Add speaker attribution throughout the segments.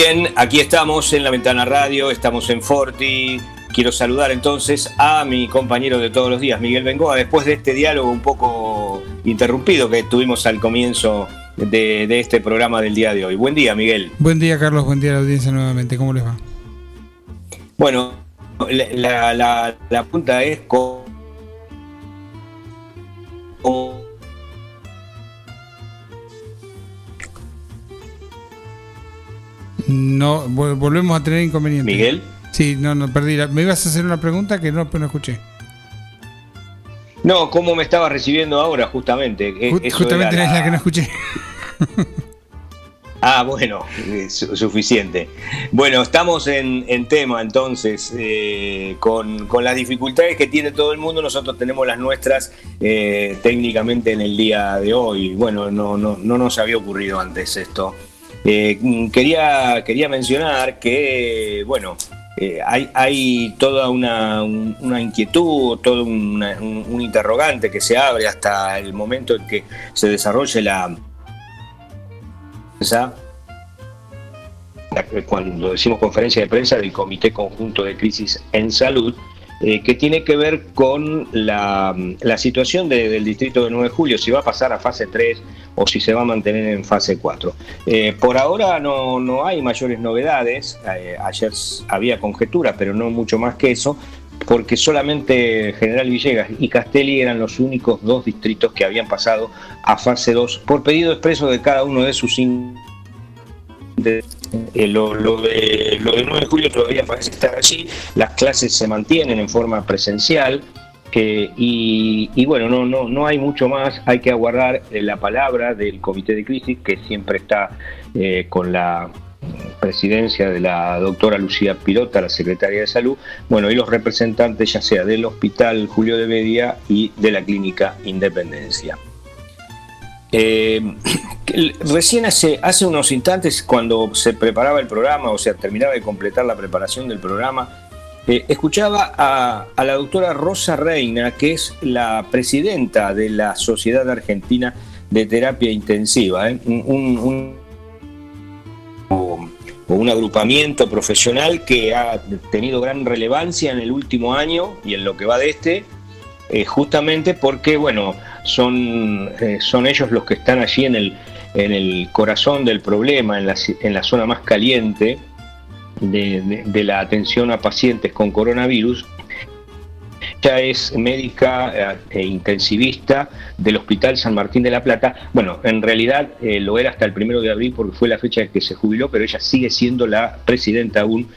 Speaker 1: Bien, aquí estamos en la Ventana Radio, estamos en Forti. Quiero saludar entonces a mi compañero de todos los días, Miguel Bengoa, después de este diálogo un poco interrumpido que tuvimos al comienzo de, este programa del día de hoy. Buen día, Miguel.
Speaker 2: Buen día, Carlos. Buen día a la audiencia nuevamente. ¿Cómo les va?
Speaker 1: Bueno, la, la, la punta es con
Speaker 2: No, volvemos a tener inconvenientes.
Speaker 1: ¿Miguel?
Speaker 2: Sí, no, no, perdí. Me ibas a hacer una pregunta que no, no escuché.
Speaker 1: No, ¿cómo me estaba recibiendo ahora, justamente?
Speaker 2: E, justamente es la... que no escuché.
Speaker 1: Ah, bueno, suficiente. Bueno, estamos en, tema entonces, eh, con, las dificultades que tiene todo el mundo, nosotros tenemos las nuestras eh, técnicamente en el día de hoy. Bueno, no, no, no nos había ocurrido antes esto. Eh, quería, quería mencionar que, bueno, eh, hay, toda una, inquietud, todo un, interrogante que se abre hasta el momento en que se desarrolle la cuando decimos conferencia de prensa del Comité Conjunto de Crisis en Salud, eh, que tiene que ver con la, situación del distrito de 9 de julio, si va a pasar a fase 3 o si se va a mantener en fase 4. Eh, por ahora no, no, hay mayores novedades, eh, ayer había conjeturas, pero no mucho más que eso, porque solamente General Villegas y Castelli eran los únicos dos distritos que habían pasado a fase 2 por pedido expreso de cada uno de sus eh, lo, de, lo 9 de julio todavía parece estar allí, las clases se mantienen en forma presencial. Eh, y, bueno, no, no, no hay mucho más, hay que aguardar eh, la palabra del comité de crisis que siempre está con la presidencia de la doctora Lucía Pilota, la secretaria de salud, bueno, y los representantes ya sea del Hospital Julio de Media y de la Clínica Independencia. Eh, recién hace, hace unos instantes, cuando se preparaba el programa, o sea, terminaba de completar la preparación del programa, eh, escuchaba a, la doctora Rosa Reina, que es la presidenta de la Sociedad Argentina de Terapia Intensiva, ¿eh? un, un, agrupamiento profesional que ha tenido gran relevancia en el último año y en lo que va de este, justamente porque, bueno, son, eh, son ellos los que están allí en el, en el corazón del problema, en la, en la zona más caliente de, la atención a pacientes con coronavirus. Ella es médica eh, e intensivista del Hospital San Martín de la Plata. Bueno, en realidad eh, lo era hasta el primero de abril porque fue la fecha en que se jubiló, pero ella sigue siendo la presidenta aún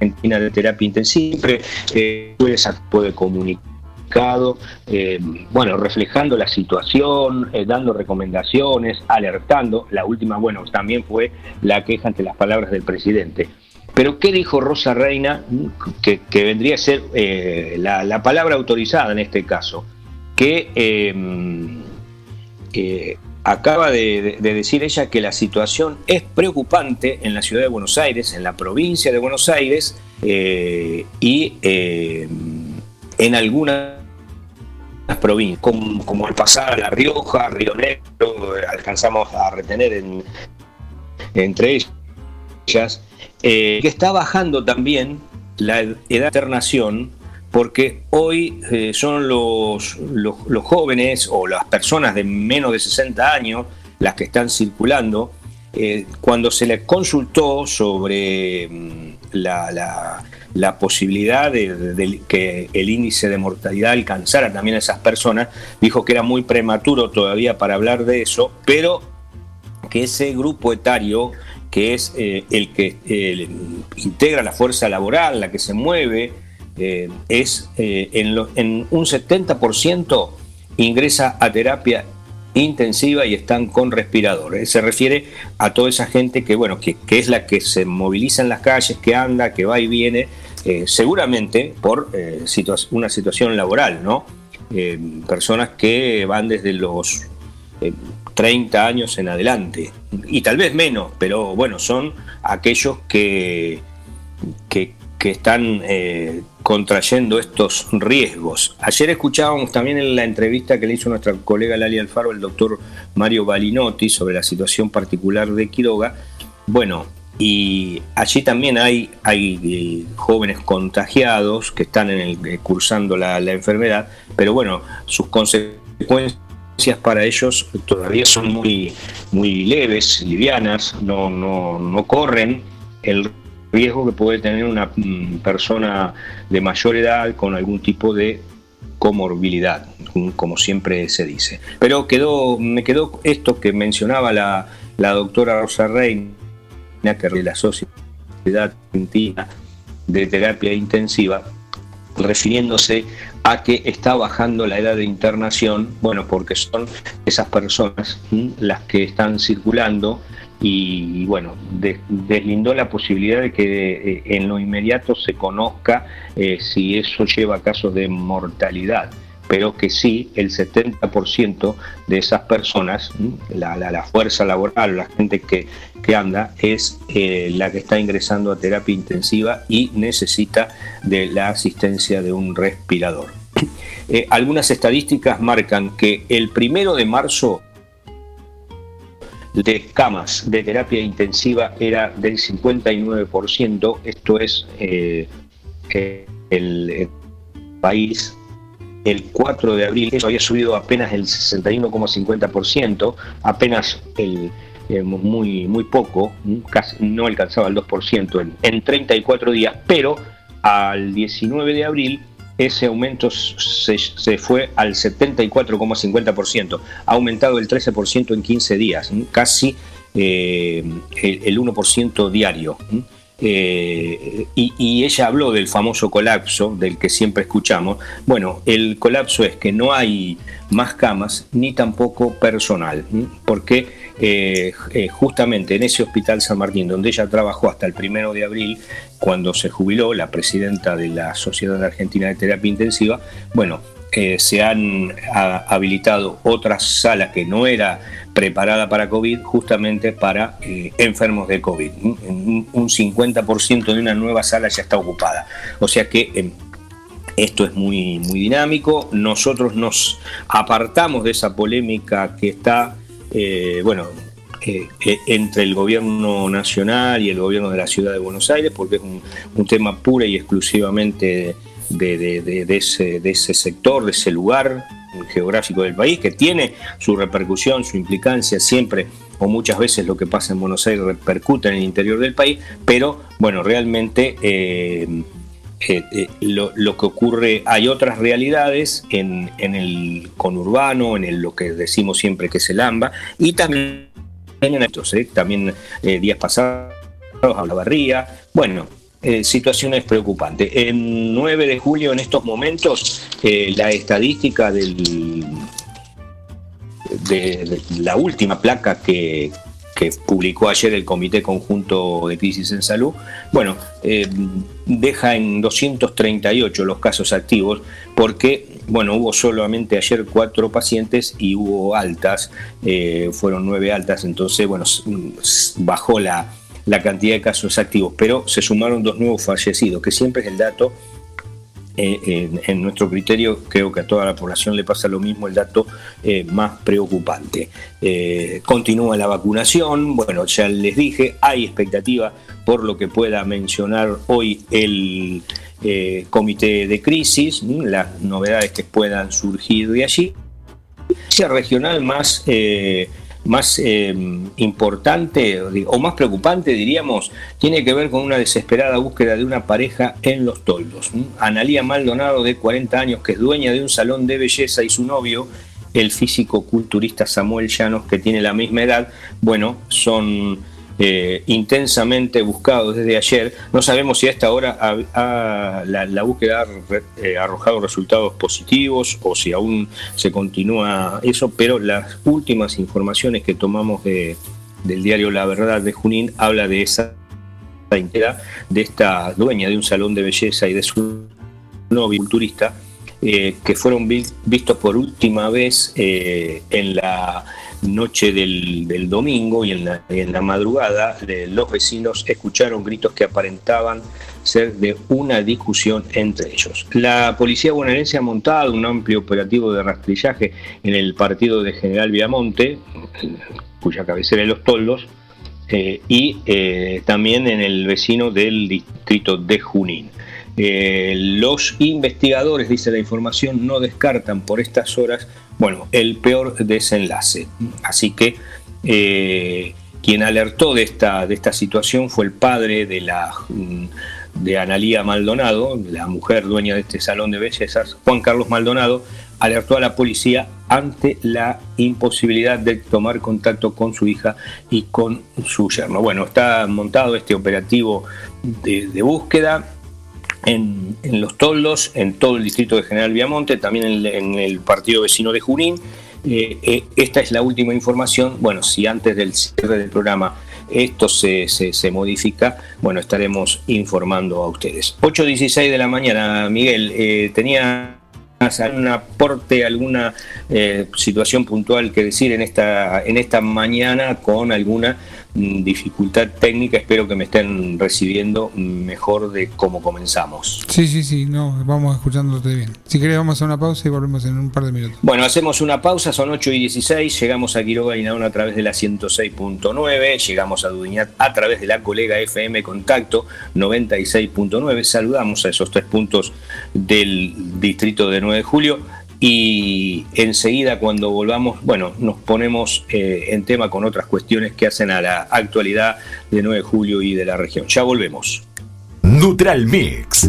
Speaker 1: Argentina de Terapia Intensiva. Siempre eh, puede eh, bueno, reflejando la situación, eh, dando recomendaciones, alertando. La última, bueno, también fue la queja ante las palabras del presidente. Pero ¿qué dijo Rosa Reina, que, vendría a ser eh, la, palabra autorizada en este caso? Que acaba de, decir ella que la situación es preocupante en la ciudad de Buenos Aires, en la provincia de Buenos Aires y en algunas provincias, como, al pasar a La Rioja, Río Negro, alcanzamos a retener entre ellas, eh, que está bajando también la edad de internación, porque hoy eh, son los, los, jóvenes o las personas de menos de 60 años las que están circulando. Eh, cuando se les consultó sobre mm, la la posibilidad de, que el índice de mortalidad alcanzara también a esas personas. Dijo que era muy prematuro todavía para hablar de eso, pero que ese grupo etario, que es eh, el que integra la fuerza laboral, la que se mueve, eh, es eh, en, en un 70% ingresa a terapia intensiva y están con respiradores. Se refiere a toda esa gente que, bueno, que, es la que se moviliza en las calles, que anda, que va y viene, eh, seguramente por eh, una situación laboral, ¿no? Eh, personas que van desde los 30 años en adelante, y tal vez menos, pero bueno, son aquellos que, que, están contrayendo estos riesgos. Ayer escuchábamos también en la entrevista que le hizo nuestra colega Lali Alfaro el doctor Mario Balinotti sobre la situación particular de Quiroga, Bueno, y allí también hay, hay eh, jóvenes contagiados que están en el, eh, cursando la, enfermedad, pero bueno, sus consecuencias para ellos todavía son muy, muy leves, livianas, no, no, no corren el riesgo que puede tener una mm, persona de mayor edad con algún tipo de comorbilidad, como siempre se dice. Pero quedó, me quedó esto que mencionaba la, la doctora Rosa Reina, que la Sociedad Argentina de Terapia Intensiva, refiriéndose a que está bajando la edad de internación, bueno, porque son esas personas las que están circulando y, bueno, deslindó la posibilidad de que eh, en lo inmediato se conozca eh, si eso lleva a casos de mortalidad pero que sí el 70% de esas personas, la, fuerza laboral, la gente que, anda, es eh, la que está ingresando a terapia intensiva y necesita de la asistencia de un respirador. Eh, algunas estadísticas marcan que el primero de marzo de camas de terapia intensiva era del 59%, esto es eh, el país el 4 de abril, eso había subido apenas el 61,50%, apenas el, eh, muy, muy poco, casi no alcanzaba el 2% en, en 34 días, pero al 19 de abril ese aumento se, fue al 74,50%, ha aumentado el 13% en 15 días, casi eh, el, el, 1% diario. Eh, y, ella habló del famoso colapso, del que siempre escuchamos. Bueno, el colapso es que no hay más camas ni tampoco personal, porque eh, eh, justamente en ese hospital San Martín, donde ella trabajó hasta el primero de abril, cuando se jubiló, la presidenta de la Sociedad Argentina de Terapia Intensiva, bueno, se han habilitado otras salas que no era preparada para COVID justamente para eh, enfermos de COVID. Un, 50% de una nueva sala ya está ocupada. O sea que em, esto es muy, muy dinámico. Nosotros nos apartamos de esa polémica que está, eh, bueno, eh, entre el gobierno nacional y el gobierno de la ciudad de Buenos Aires, porque es un, tema pura y exclusivamente de, ese, de ese sector, de ese lugar geográfico del país, que tiene su repercusión, su implicancia siempre o muchas veces lo que pasa en Buenos Aires repercute en el interior del país, pero bueno, realmente eh, eh, eh, lo, que ocurre, hay otras realidades en, el conurbano, en el, lo que decimos siempre que es el AMBA, y también en estos, también días pasados a la barría, bueno, eh, situaciones preocupantes. En 9 de julio, en estos momentos, eh, la estadística del, de, la última placa que, publicó ayer el Comité Conjunto de Crisis en Salud, bueno, eh, deja en 238 los casos activos porque, bueno, hubo solamente ayer cuatro pacientes y hubo altas, fueron nueve altas, entonces, bueno, bajó la, la cantidad de casos activos, pero se sumaron dos nuevos fallecidos, que siempre es el dato, eh, en, nuestro criterio, creo que a toda la población le pasa lo mismo, el dato eh, más preocupante. Eh, continúa la vacunación, bueno, ya les dije, hay expectativa por lo que pueda mencionar hoy el comité de crisis, las novedades que puedan surgir de allí. Regional más más eh, importante o más preocupante, diríamos, tiene que ver con una desesperada búsqueda de una pareja en los toldos. Analía Maldonado, de 40 años, que es dueña de un salón de belleza, y su novio, el físico culturista Samuel Llanos, que tiene la misma edad, bueno, son eh, intensamente buscado desde ayer. No sabemos si a esta hora la, búsqueda ha eh, arrojado resultados positivos o si aún se continúa eso, pero las últimas informaciones que tomamos de, del diario La Verdad de Junín habla de esa de esta dueña de un salón de belleza y de su novio culturista eh, que fueron vistos por última vez en la noche del, domingo y en la, madrugada los vecinos escucharon gritos que aparentaban ser de una discusión entre ellos. La policía bonaerense ha montado un amplio operativo de rastrillaje en el partido de General Viamonte, cuya cabecera es Los Toldos, y también en el vecino del distrito de Junín. los investigadores, dice la información, no descartan por estas horas, bueno, el peor desenlace. Así que quien alertó de esta, de esta situación fue el padre de la mm, de Analía Maldonado, la mujer dueña de este salón de bellezas, Juan Carlos Maldonado, alertó a la policía ante la imposibilidad de tomar contacto con su hija y con su yerno. Bueno, está montado este operativo de, búsqueda en, los toldos, en todo el distrito de General Viamonte, también en, el partido vecino de Junín. Eh, eh, esta es la última información. Bueno, si antes del cierre del programa esto se, se, modifica, bueno, estaremos informando a ustedes. 8.16 de la mañana, Miguel, eh, tenía algún aporte, alguna eh, situación puntual que decir en esta, en esta mañana con alguna dificultad técnica, espero que me estén recibiendo mejor de cómo comenzamos.
Speaker 2: Sí, sí, sí, no, vamos escuchándote bien. Si querés vamos a una pausa y volvemos en un par de minutos.
Speaker 1: Bueno, hacemos una pausa, son 8 y 16, llegamos a Quiroga y Naona a través de la 106.9, llegamos a Dudiñat a través de la colega FM Contacto 96.9, saludamos a esos tres puntos del distrito de 9 de julio y enseguida cuando volvamos, bueno, nos ponemos eh, en tema con otras cuestiones que hacen a la actualidad de 9 de julio y de la región. Ya volvemos.
Speaker 3: Neutral Mix.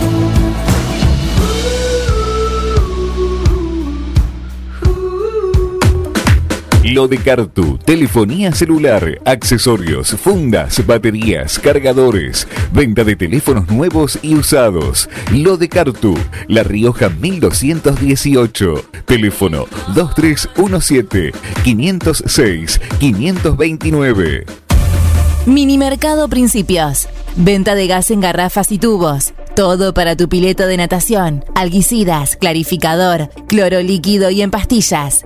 Speaker 3: Lo de Cartu, telefonía celular, accesorios, fundas, baterías, cargadores, venta de teléfonos nuevos y usados. Lo de Cartu, La Rioja 1218, teléfono 2317 506 529.
Speaker 4: Minimercado Principios. Venta de gas en garrafas y tubos. Todo para tu pileta de natación, alguicidas, clarificador, cloro líquido y en pastillas.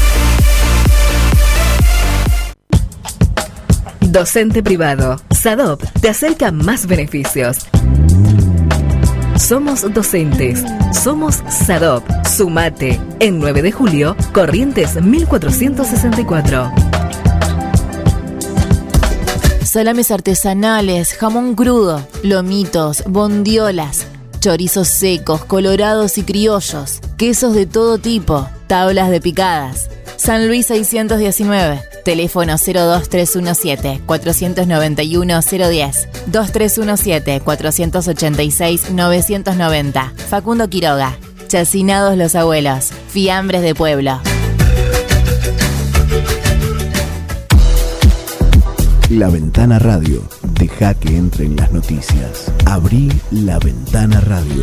Speaker 5: Docente privado. SADOP te acerca más beneficios. Somos docentes. Somos SADOP. Sumate. En 9 de julio, Corrientes 1464.
Speaker 4: Salames artesanales, jamón crudo, lomitos, bondiolas, chorizos secos, colorados y criollos, quesos de todo tipo, tablas de picadas. San Luis 619. Teléfono 02317 491 010 2317 486 990. Facundo Quiroga. Chacinados los abuelos. Fiambres de pueblo.
Speaker 6: La Ventana Radio. Deja que entren las noticias. Abrí la Ventana Radio.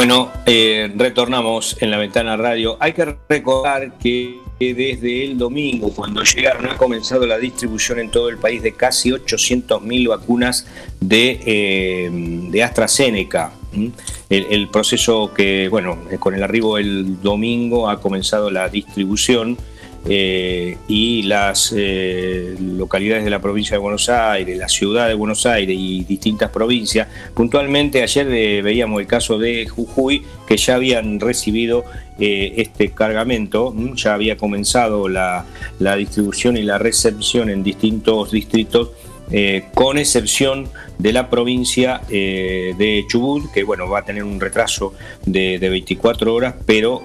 Speaker 1: Bueno, eh, retornamos en la ventana radio. Hay que recordar que desde el domingo, cuando llegaron, ha comenzado la distribución en todo el país de casi 800.000 vacunas de, eh, de AstraZeneca. El, el, proceso que, bueno, con el arribo del domingo ha comenzado la distribución eh, y las eh, localidades de la provincia de Buenos Aires, la ciudad de Buenos Aires y distintas provincias. Puntualmente ayer eh, veíamos el caso de Jujuy, que ya habían recibido este cargamento, ya había comenzado la, distribución y la recepción en distintos distritos. con excepción de la provincia de Chubut, que bueno, va a tener un retraso de, 24 horas, pero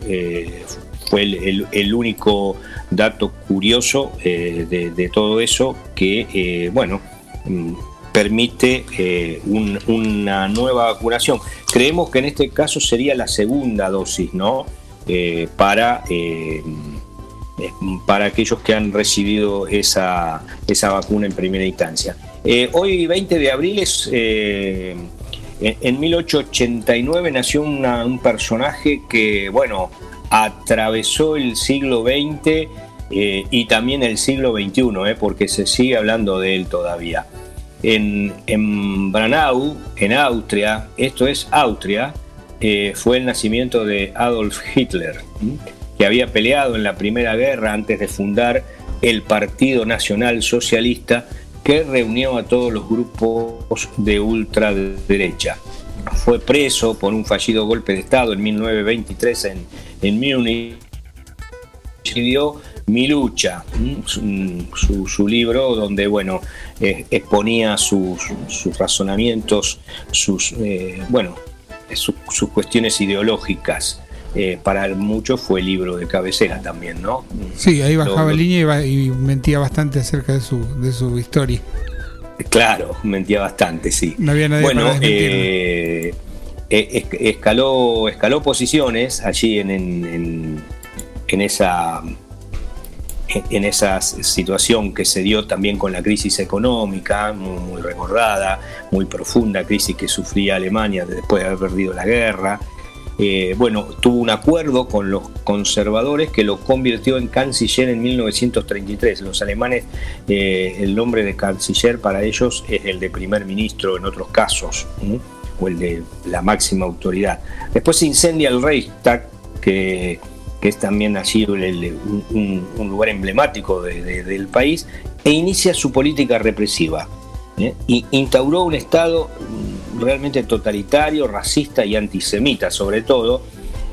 Speaker 1: fue el, único dato curioso eh, de, todo eso que, eh, bueno, mm, permite eh, una nueva vacunación. Creemos que en este caso sería la segunda dosis, ¿no? para, para aquellos que han recibido esa, esa vacuna en primera instancia. hoy, 20 de abril, es, en 1889 nació un personaje que, bueno, atravesó el siglo XX eh, y también el siglo XXI, eh, porque se sigue hablando de él todavía. En, en Branau, en Austria, esto es Austria, eh, fue el nacimiento de Adolf Hitler, que había peleado en la Primera Guerra antes de fundar el Partido Nacional Socialista que reunió a todos los grupos de ultraderecha. Fue preso por un fallido golpe de Estado en 1923 en, en Múnich. Escribió Mi lucha, su, libro donde bueno, eh, exponía sus, razonamientos, sus, eh, bueno, sus cuestiones ideológicas. Eh, para muchos fue el libro de cabecera también, ¿no?
Speaker 2: Sí, ahí bajaba línea y, mentía bastante acerca de su, de su historia.
Speaker 1: Claro, mentía bastante, sí.
Speaker 2: No había nadie
Speaker 1: bueno, escaló, escaló posiciones allí en, en, en, esa en esa situación que se dio también con la crisis económica, muy, recordada, muy profunda crisis que sufría Alemania después de haber perdido la guerra, eh, bueno, tuvo un acuerdo con los conservadores que lo convirtió en canciller en 1933. Los alemanes, eh, el nombre de canciller para ellos es el de primer ministro en otros casos, o el de la máxima autoridad. Después se incendia el Reichstag, que, es también así un, lugar emblemático del país, e inicia su política represiva. ¿eh? Y instauró un Estado realmente totalitario, racista y antisemita sobre todo,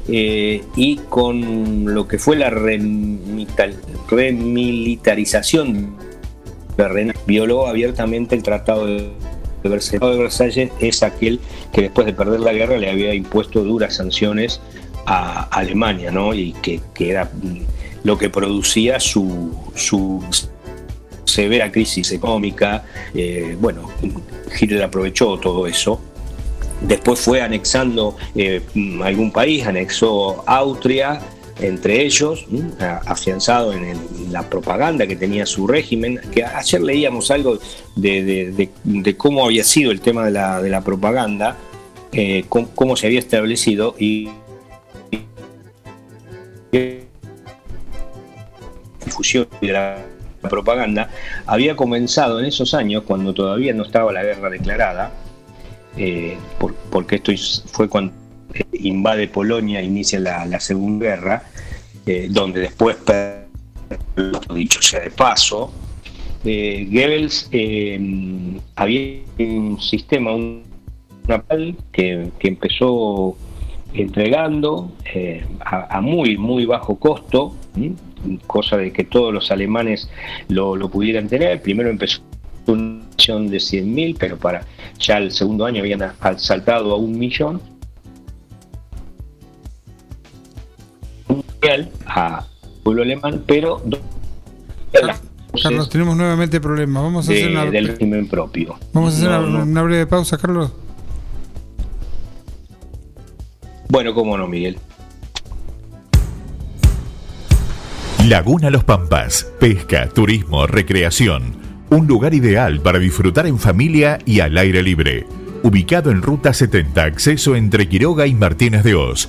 Speaker 1: eh, y con lo que fue la remilitarización violó abiertamente el Tratado de. El de Versalles es aquel que después de perder la guerra le había impuesto duras sanciones a Alemania, ¿no? y que, era lo que producía su, su severa crisis económica. Eh, bueno, Hitler aprovechó todo eso. Después fue anexando eh, algún país, anexó Austria, entre ellos, afianzado en, la propaganda que tenía su régimen, que ayer leíamos algo de, cómo había sido el tema de la, propaganda, eh, cómo, se había establecido y difusión de la propaganda había comenzado en esos años, cuando todavía no estaba la guerra declarada, eh, porque esto fue cuando invade Polonia, inicia la, Segunda Guerra, eh, donde después, dicho sea de paso, eh, Goebbels había un sistema, un, que, que empezó entregando a, muy, muy bajo costo, cosa de que todos los alemanes lo, pudieran tener. Primero empezó una de 100.000, pero para ya el segundo año habían saltado a un millón. A pueblo alemán, pero
Speaker 2: Carlos, tenemos nuevamente problemas. Vamos a hacer una,
Speaker 1: del régimen propio.
Speaker 2: Vamos a hacer una breve pausa, Carlos.
Speaker 1: Bueno, cómo no, Miguel.
Speaker 3: Laguna Los Pampas, pesca, turismo, recreación. Un lugar ideal para disfrutar en familia y al aire libre. ubicado en Ruta 70, acceso entre Quiroga y Martínez de Oz.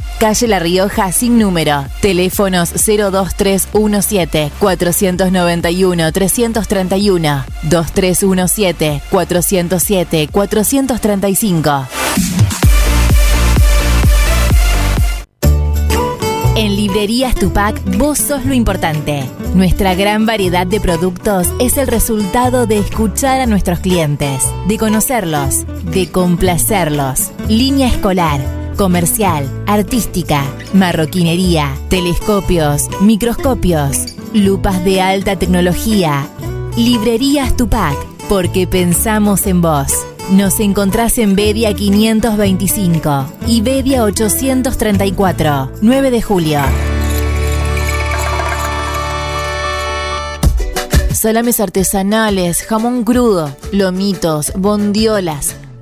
Speaker 4: Calle La Rioja sin número. Teléfonos 02317 491 331 2317 407 435. En Librerías Tupac, vos sos lo importante. Nuestra gran variedad de productos es el resultado de escuchar a nuestros clientes, de conocerlos, de complacerlos. Línea escolar comercial, artística, marroquinería, telescopios, microscopios, lupas de alta tecnología. Librerías Tupac, porque pensamos en vos. Nos encontrás en Bedia 525 y Bedia 834, 9 de julio. Salames artesanales, jamón crudo, lomitos, bondiolas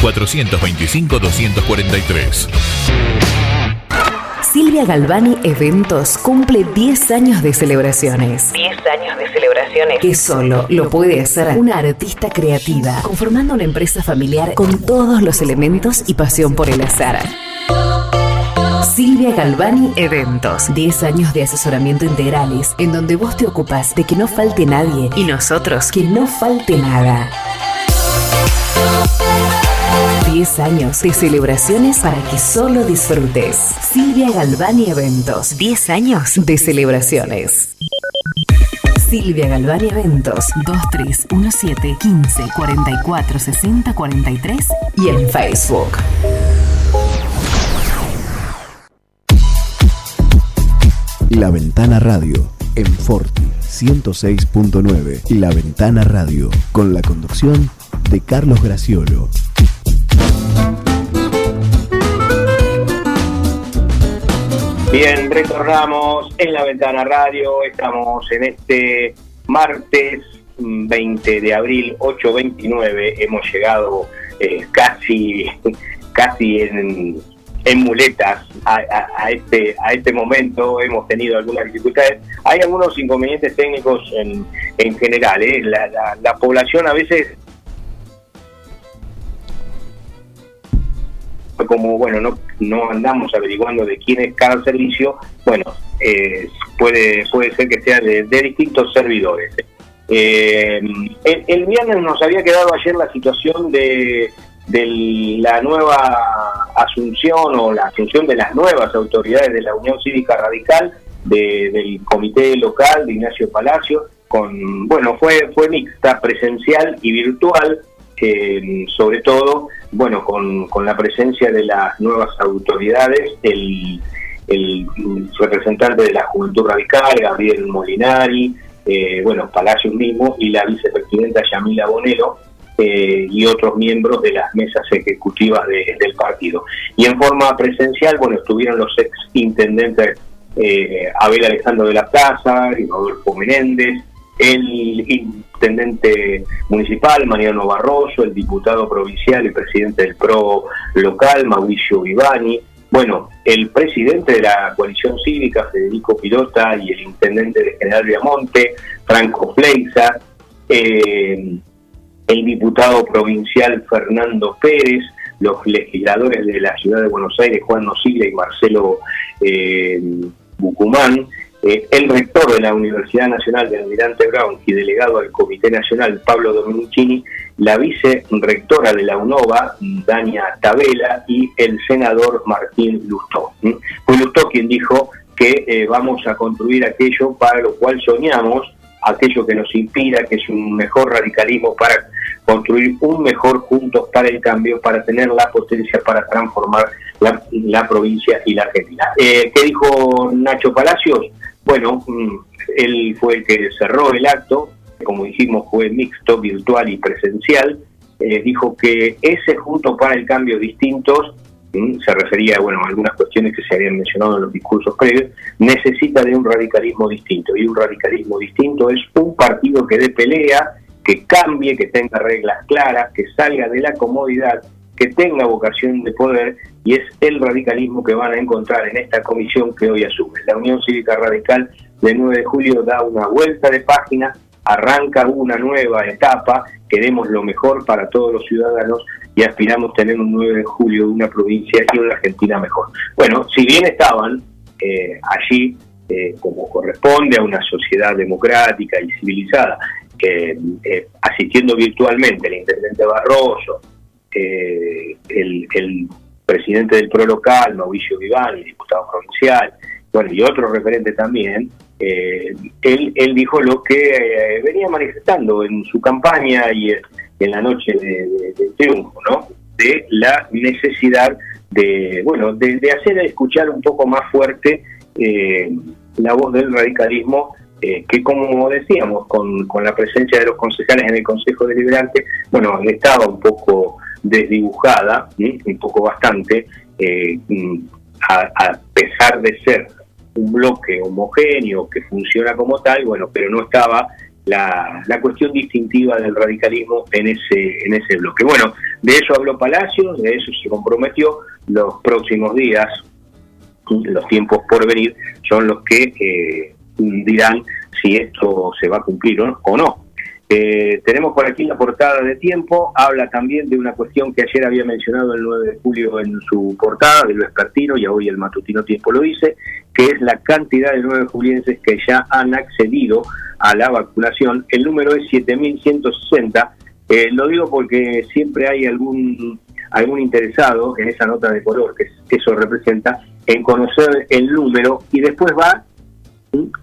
Speaker 3: 425 243.
Speaker 5: Silvia Galvani Eventos cumple 10 años de celebraciones.
Speaker 7: 10 años de celebraciones.
Speaker 5: Que solo lo puede hacer una artista creativa, conformando una empresa familiar con todos los elementos y pasión por el azar. Silvia Galvani Eventos. 10 años de asesoramiento integrales, en donde vos te ocupas de que no falte nadie y nosotros que no falte nada. 10 años de celebraciones para que solo disfrutes. Silvia Galvani Eventos. 10 años de celebraciones. Silvia Galvani Eventos 2317 15 44 60 43 y en Facebook.
Speaker 6: La Ventana Radio en Forti 106.9 y La Ventana Radio con la conducción de Carlos Graciolo.
Speaker 1: Bien, retornamos en la Ventana Radio, estamos en este martes 20 de abril 8.29, hemos llegado eh, casi, casi en, muletas a, este, a este momento, hemos tenido algunas dificultades, hay algunos inconvenientes técnicos en, en general, ¿eh? la población a veces como bueno no, no andamos averiguando de quién es cada servicio, bueno, eh, puede, puede ser que sea de, distintos servidores. Eh, el, viernes nos había quedado ayer la situación de, de la nueva asunción o la asunción de las nuevas autoridades de la Unión Cívica Radical del comité local de Ignacio Palacio, con, bueno, fue, fue mixta, presencial y virtual, sobre todo, bueno, con, con, la presencia de las nuevas autoridades, el, el representante de la Juventud Radical, Gabriel Molinari, eh, bueno, Palacios mismo, y la vicepresidenta Yamila Bonero, eh, y otros miembros de las mesas ejecutivas del partido. Y en forma presencial, bueno, estuvieron los ex intendentes eh, Abel Alejandro de la Plaza y Rodolfo Menéndez, el intendente municipal Mariano Barroso, el diputado provincial y presidente del PRO local Mauricio Vivani, bueno, el presidente de la coalición cívica, Federico Pilota, y el intendente de General Viamonte, Franco Fleiza, eh, el diputado provincial Fernando Pérez, los legisladores de la ciudad de Buenos Aires, Juan Nocilla y Marcelo eh, Bucumán, eh, el rector de la Universidad Nacional de Almirante Brown y delegado al Comité Nacional, Pablo Dominichini, la vice-rectora de la UNOVA, Dania Tabela, y el senador Martín Lustó. Fue Lustó quien dijo que eh, vamos a construir aquello para lo cual soñamos, aquello que nos inspira, que es un mejor radicalismo para construir un mejor Juntos para el Cambio, para tener la potencia para transformar la, provincia y la Argentina. Eh, ¿Qué dijo Nacho Palacios? Bueno, mm, él fue el que cerró el acto, como dijimos fue mixto, virtual y presencial, eh, dijo que ese Juntos para el Cambio distintos mm, se refería bueno, a algunas cuestiones que se habían mencionado en los discursos previos, necesita de un radicalismo distinto. Y un radicalismo distinto es un partido que dé pelea, que cambie, que tenga reglas claras, que salga de la comodidad, que tenga vocación de poder y es el radicalismo que van a encontrar en esta comisión que hoy asume. La Unión Cívica Radical del 9 de julio da una vuelta de página, arranca una nueva etapa, queremos lo mejor para todos los ciudadanos y aspiramos tener un 9 de julio una provincia y una Argentina mejor. Bueno, si bien estaban eh, allí, eh, como corresponde a una sociedad democrática y civilizada, eh, asistiendo virtualmente el intendente Barroso, eh, el, presidente del PRO local, Mauricio Vivani, diputado provincial, bueno, y otro referente también, eh, él, dijo lo que venía manifestando en su campaña y en la noche de, triunfo, ¿no? De la necesidad de, bueno, de, hacer escuchar un poco más fuerte la voz del radicalismo eh, que como decíamos, con, la presencia de los concejales en el Consejo Deliberante, bueno, estaba un poco desdibujada, un poco bastante, eh, a, pesar de ser un bloque homogéneo que funciona como tal, bueno, pero no estaba la, la, cuestión distintiva del radicalismo en ese, en ese bloque. Bueno, de eso habló Palacios, de eso se comprometió, los próximos días, los tiempos por venir, son los que eh, dirán si esto se va a cumplir o no. Eh, tenemos por aquí la portada de tiempo, habla también de una cuestión que ayer había mencionado el 9 de julio en su portada del vespertino y hoy el matutino tiempo lo dice, que es la cantidad de nueve julienses que ya han accedido a la vacunación. El número es 7.160. Eh, lo digo porque siempre hay algún interesado en esa nota de color que eso representa en conocer el número y después va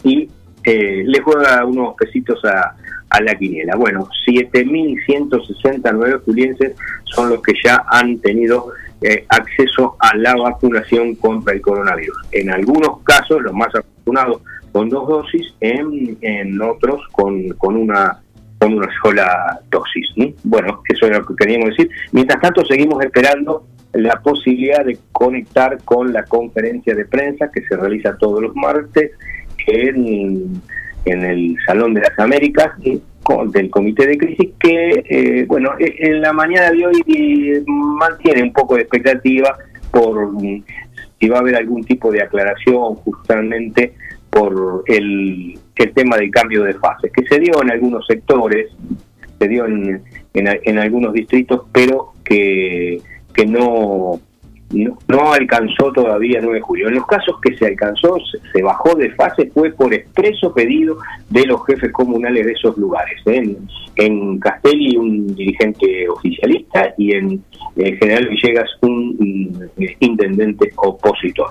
Speaker 1: y eh, le juega unos pesitos a, la quiniela. Bueno, 7.169 julienses son los que ya han tenido eh, acceso a la vacunación contra el coronavirus. En algunos casos, los más vacunados con dos dosis, en, en otros con, con una con una sola dosis. Bueno, eso es lo que queríamos decir. Mientras tanto, seguimos esperando la posibilidad de conectar con la conferencia de prensa que se realiza todos los martes en, en el Salón de las Américas del Comité de Crisis, que, eh, bueno, e, en la mañana de hoy mantiene un poco de expectativa por si va a haber algún tipo de aclaración justamente por el, el tema del cambio de fases, que se dio en algunos sectores, se dio en, en, en algunos distritos, pero que, que no no, alcanzó todavía 9 de julio. En los casos que se alcanzó, se, bajó de fase, fue por expreso pedido de los jefes comunales de esos lugares. ¿eh? En, Castelli un dirigente oficialista y en, General Villegas un, eh, intendente opositor.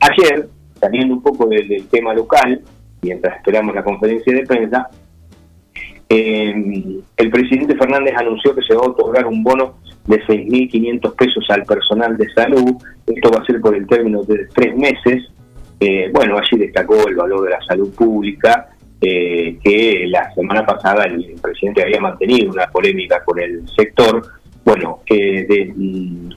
Speaker 1: Ayer, saliendo un poco del, del tema local, mientras esperamos la conferencia de prensa, eh, el presidente Fernández anunció que se va a otorgar un bono de 6.500 pesos al personal de salud. Esto va a ser por el término de tres meses. Eh, bueno, allí destacó el valor de la salud pública, eh, que la semana pasada el presidente había mantenido una polémica con el sector bueno, de,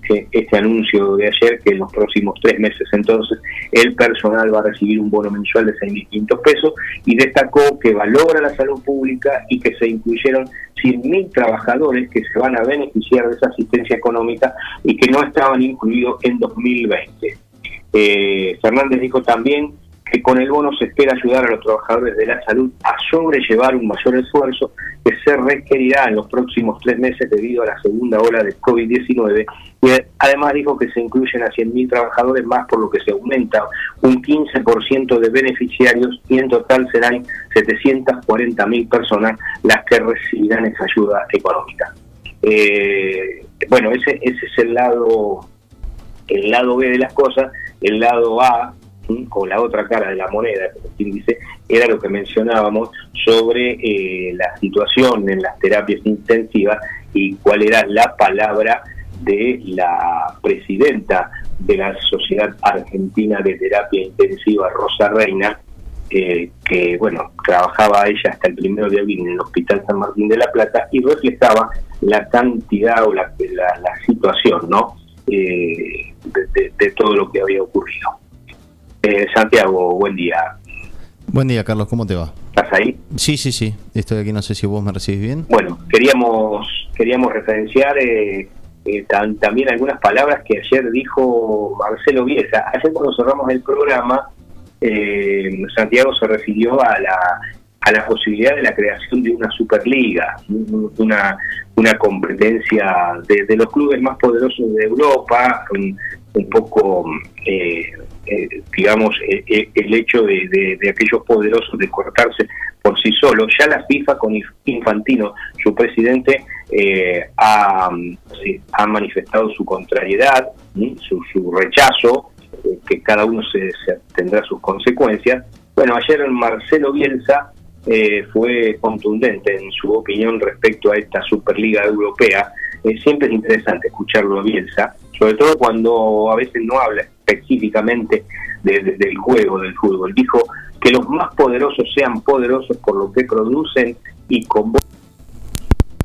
Speaker 1: que este anuncio de ayer, que en los próximos tres meses entonces el personal va a recibir un bono mensual de 6.500 pesos y destacó que valora la salud pública y que se incluyeron 100.000 trabajadores que se van a beneficiar de esa asistencia económica y que no estaban incluidos en 2020. Eh, Fernández dijo también que con el bono se espera ayudar a los trabajadores de la salud a sobrellevar un mayor esfuerzo que se requerirá en los próximos tres meses debido a la segunda ola de COVID-19 y además dijo que se incluyen a 100.000 trabajadores más por lo que se aumenta un 15% de beneficiarios y en total serán 740.000 personas las que recibirán esa ayuda económica. Eh, bueno, ese, ese es el lado el lado B de las cosas, el lado A o la otra cara de la moneda, como quien dice, era lo que mencionábamos sobre eh, la situación en las terapias intensivas y cuál era la palabra de la presidenta de la Sociedad Argentina de Terapia Intensiva, Rosa Reina, eh, que bueno, trabajaba ella hasta el primero de abril en el Hospital San Martín de la Plata y reflejaba la cantidad o la, situación ¿no? Eh, de todo lo que había ocurrido. Eh, Santiago, buen día.
Speaker 8: Buen día, Carlos, ¿cómo te va?
Speaker 1: ¿Estás ahí?
Speaker 8: Sí, sí, sí, estoy aquí, no sé si vos me recibís bien.
Speaker 1: Bueno, queríamos, queríamos referenciar eh, eh, también algunas palabras que ayer dijo Marcelo Bielsa. Ayer cuando cerramos el programa, Santiago se refirió a la, a la posibilidad de la creación de una Superliga, una, una competencia de, los clubes más poderosos de Europa, un, un poco eh, digamos, eh, eh, el hecho de, aquellos poderosos de cortarse por sí solos. Ya la FIFA con Infantino, su presidente, ha, ha, manifestado su contrariedad, su, rechazo, que cada uno se, tendrá sus consecuencias. Bueno, ayer Marcelo Bielsa fue contundente en su opinión respecto a esta Superliga Europea. siempre es interesante escucharlo a Bielsa, sobre todo cuando a veces no habla específicamente del juego del fútbol. Dijo que los más poderosos sean poderosos por lo que producen y con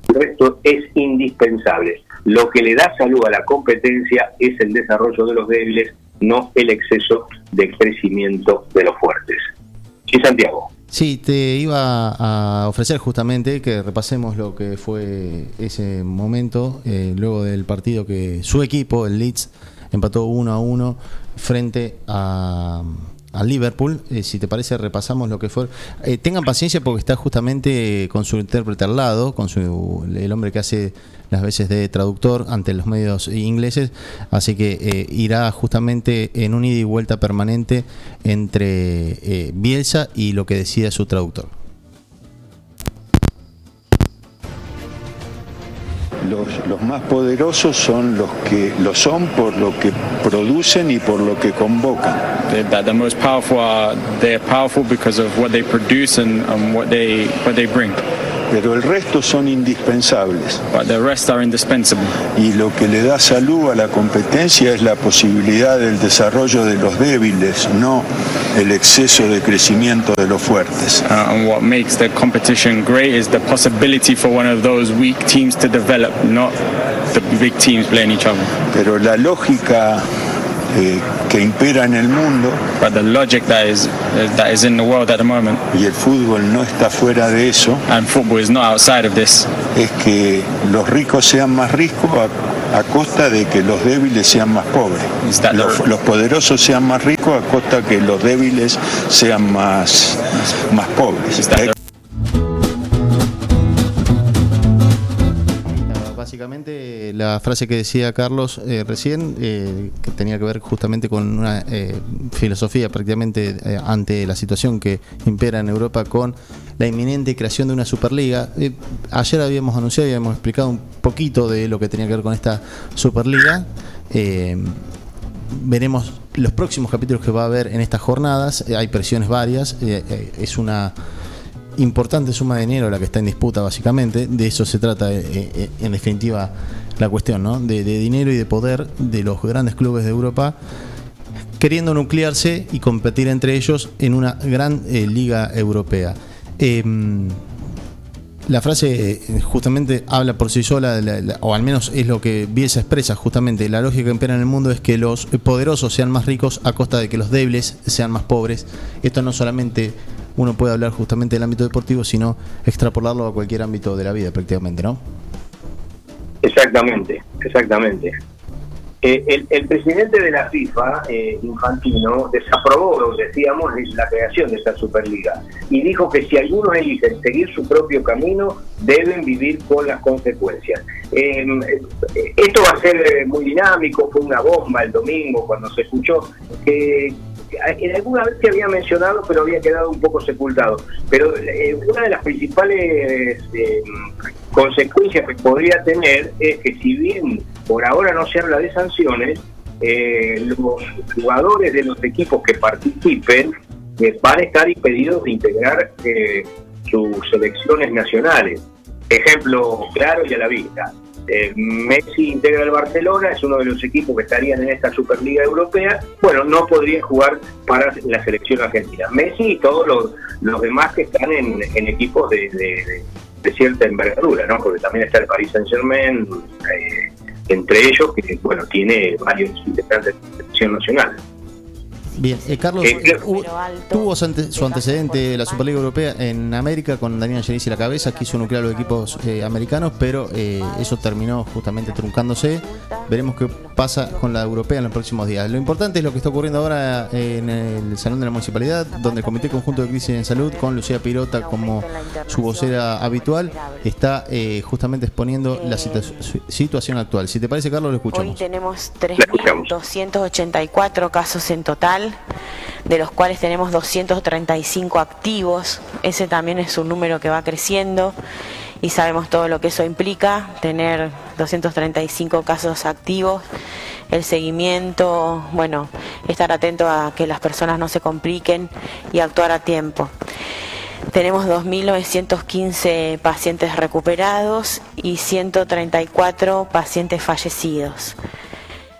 Speaker 1: el resto es indispensable. Lo que le da salud a la competencia es el desarrollo de los débiles, no el exceso de crecimiento de los fuertes. Sí, Santiago.
Speaker 8: Sí, te iba a ofrecer justamente que repasemos lo que fue ese momento, eh, luego del partido que su equipo, el Leeds, empató 1 a 1 frente a, Liverpool. Eh, si te parece, repasamos lo que fue. Eh, tengan paciencia porque está justamente con su intérprete al lado, con su, el hombre que hace las veces de traductor ante los medios ingleses. Así que eh, irá justamente en un ida y vuelta permanente entre Bielsa y lo que decida su traductor.
Speaker 9: Los, más poderosos son los que lo son por lo que producen y por lo que convocan.
Speaker 10: That the most powerful are they're powerful because of what they produce and, and what they what they bring
Speaker 9: pero el resto son indispensables.
Speaker 10: indispensable.
Speaker 9: Y lo que le da salud a la competencia es la posibilidad del desarrollo de los débiles, no el exceso de crecimiento de los fuertes.
Speaker 10: Uh, and what makes the competition great is the possibility for one of those weak teams to develop, not the big teams playing each other.
Speaker 9: Pero la lógica eh, que impera en el mundo.
Speaker 10: But the logic that is that is in the world at the moment.
Speaker 9: Y el fútbol no está fuera de eso.
Speaker 10: And football is not outside of this.
Speaker 9: Es que los ricos sean más ricos a, a costa de que los débiles sean más pobres. Los, los, poderosos sean más ricos a costa que los débiles sean más más pobres.
Speaker 8: Básicamente Eh, la frase que decía Carlos eh, recién, eh, que tenía que ver justamente con una filosofía prácticamente ante la situación que impera en Europa con la inminente creación de una Superliga. ayer habíamos anunciado y habíamos explicado un poquito de lo que tenía que ver con esta Superliga. veremos los próximos capítulos que va a haber en estas jornadas. hay presiones varias. es una importante suma de dinero la que está en disputa básicamente, de eso se trata eh, eh, en definitiva la cuestión, ¿no? de, dinero y de poder de los grandes clubes de Europa queriendo nuclearse y competir entre ellos en una gran eh, liga europea. Em, la frase justamente habla por sí sola, o al menos es lo que Bielsa expresa justamente. La lógica que impera en el mundo es que los poderosos sean más ricos a costa de que los débiles sean más pobres. Esto no solamente uno puede hablar justamente del ámbito deportivo, sino extrapolarlo a cualquier ámbito de la vida prácticamente, ¿no?
Speaker 1: Exactamente, exactamente. Eh, el, presidente de la FIFA, eh, Infantino, desaprobó, decíamos, la creación de esta Superliga y dijo que si algunos eligen seguir su propio camino, deben vivir con las consecuencias. Em, eh, esto va a ser muy dinámico, fue una bomba el domingo cuando se escuchó que en alguna vez se había mencionado, pero había quedado un poco sepultado. Pero eh, una de las principales eh, consecuencias que podría tener es que si bien por ahora no se habla de sanciones, eh, los jugadores de los equipos que participen van a estar impedidos de integrar sus selecciones nacionales. Ejemplo claro y a la vista. Eh, Messi integra el Barcelona, es uno de los equipos que estarían en esta Superliga Europea, bueno, no podría jugar para la selección argentina. Messi y todos los, demás que están en, equipos de, cierta envergadura, ¿no? Porque también está el Paris Saint Germain, eh, entre ellos, que bueno, tiene varios integrantes de la selección nacional.
Speaker 8: Bien, eh, Carlos, eh, tuvo su antecedente la Superliga Europea en América con Daniel y la cabeza, quiso nuclear los equipos eh, americanos, pero eso terminó justamente truncándose. Veremos qué pasa con la europea en los próximos días. Lo importante es lo que está ocurriendo ahora en el Salón de la Municipalidad, donde el Comité Conjunto de Crisis en Salud, con Lucía Pirota como su vocera habitual, está justamente exponiendo la situación actual. Si te parece, Carlos, lo escuchamos.
Speaker 11: Hoy tenemos 3.284 casos en total de los cuales tenemos 235 activos. Ese también es un número que va creciendo y sabemos todo lo que eso implica, tener 235 casos activos, el seguimiento, bueno, estar atento a que las personas no se compliquen y actuar a tiempo. Tenemos 2.915 pacientes recuperados y 134 pacientes fallecidos.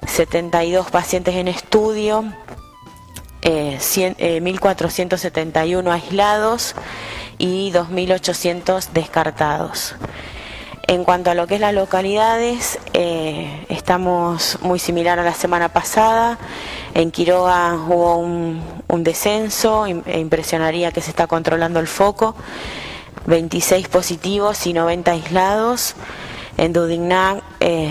Speaker 11: 72 pacientes en estudio, 1.471 eh, eh, aislados y 2.800 descartados. En cuanto a lo que es las localidades, eh, estamos muy similar a la semana pasada. En Quiroga hubo un, descenso e impresionaría que se está controlando el foco. 26 positivos y 90 aislados. En Dudignac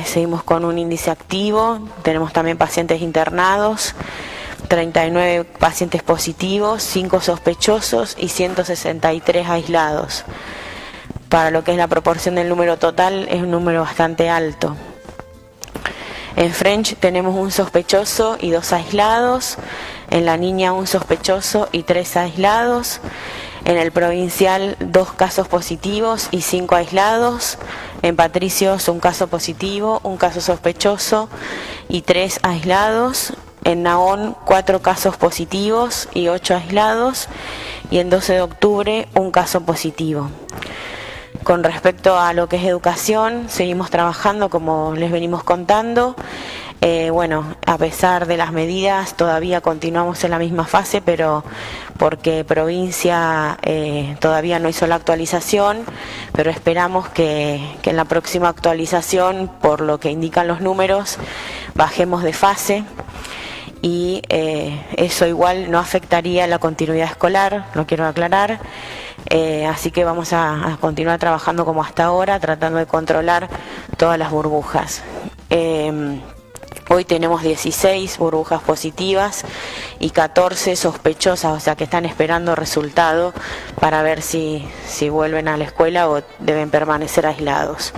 Speaker 11: seguimos con un índice activo, tenemos también pacientes internados. 39 pacientes positivos, 5 sospechosos y 163 aislados. Para lo que es la proporción del número total es un número bastante alto. En French tenemos un sospechoso y dos aislados. En la niña un sospechoso y tres aislados. En el provincial dos casos positivos y cinco aislados. En Patricios un caso positivo, un caso sospechoso y tres aislados en Naón cuatro casos positivos y ocho aislados y en 12 de octubre un caso positivo. Con respecto a lo que es educación, seguimos trabajando como les venimos contando. Eh, bueno, a pesar de las medidas, todavía continuamos en la misma fase, pero porque provincia eh, todavía no hizo la actualización, pero esperamos que en la próxima actualización, por lo que indican los números, bajemos de fase y eh, eso igual no afectaría la continuidad escolar, lo quiero aclarar. Eh, así que vamos a, continuar trabajando como hasta ahora, tratando de controlar todas las burbujas. Em, hoy tenemos 16 burbujas positivas y 14 sospechosas, o sea que están esperando resultado para ver si, si vuelven a la escuela o deben permanecer aislados.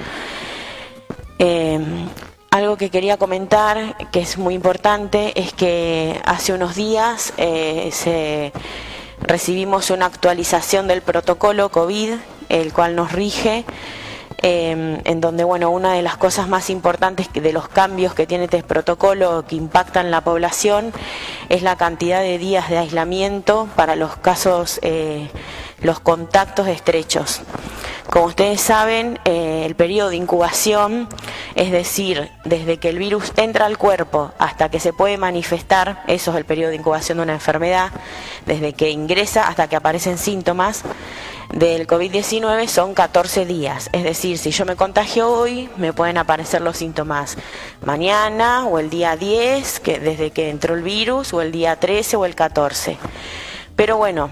Speaker 11: Algo que quería comentar, que es muy importante, es que hace unos días eh, recibimos una actualización del protocolo COVID, el cual nos rige Em, en donde bueno una de las cosas más importantes de los cambios que tiene este protocolo que impactan la población es la cantidad de días de aislamiento para los casos eh, los contactos estrechos como ustedes saben eh, el periodo de incubación es decir desde que el virus entra al cuerpo hasta que se puede manifestar eso es el periodo de incubación de una enfermedad desde que ingresa hasta que aparecen síntomas del COVID-19 son 14 días. Es decir, si yo me contagio hoy, me pueden aparecer los síntomas mañana o el día 10, que desde que entró el virus, o el día 13 o el 14. Pero bueno,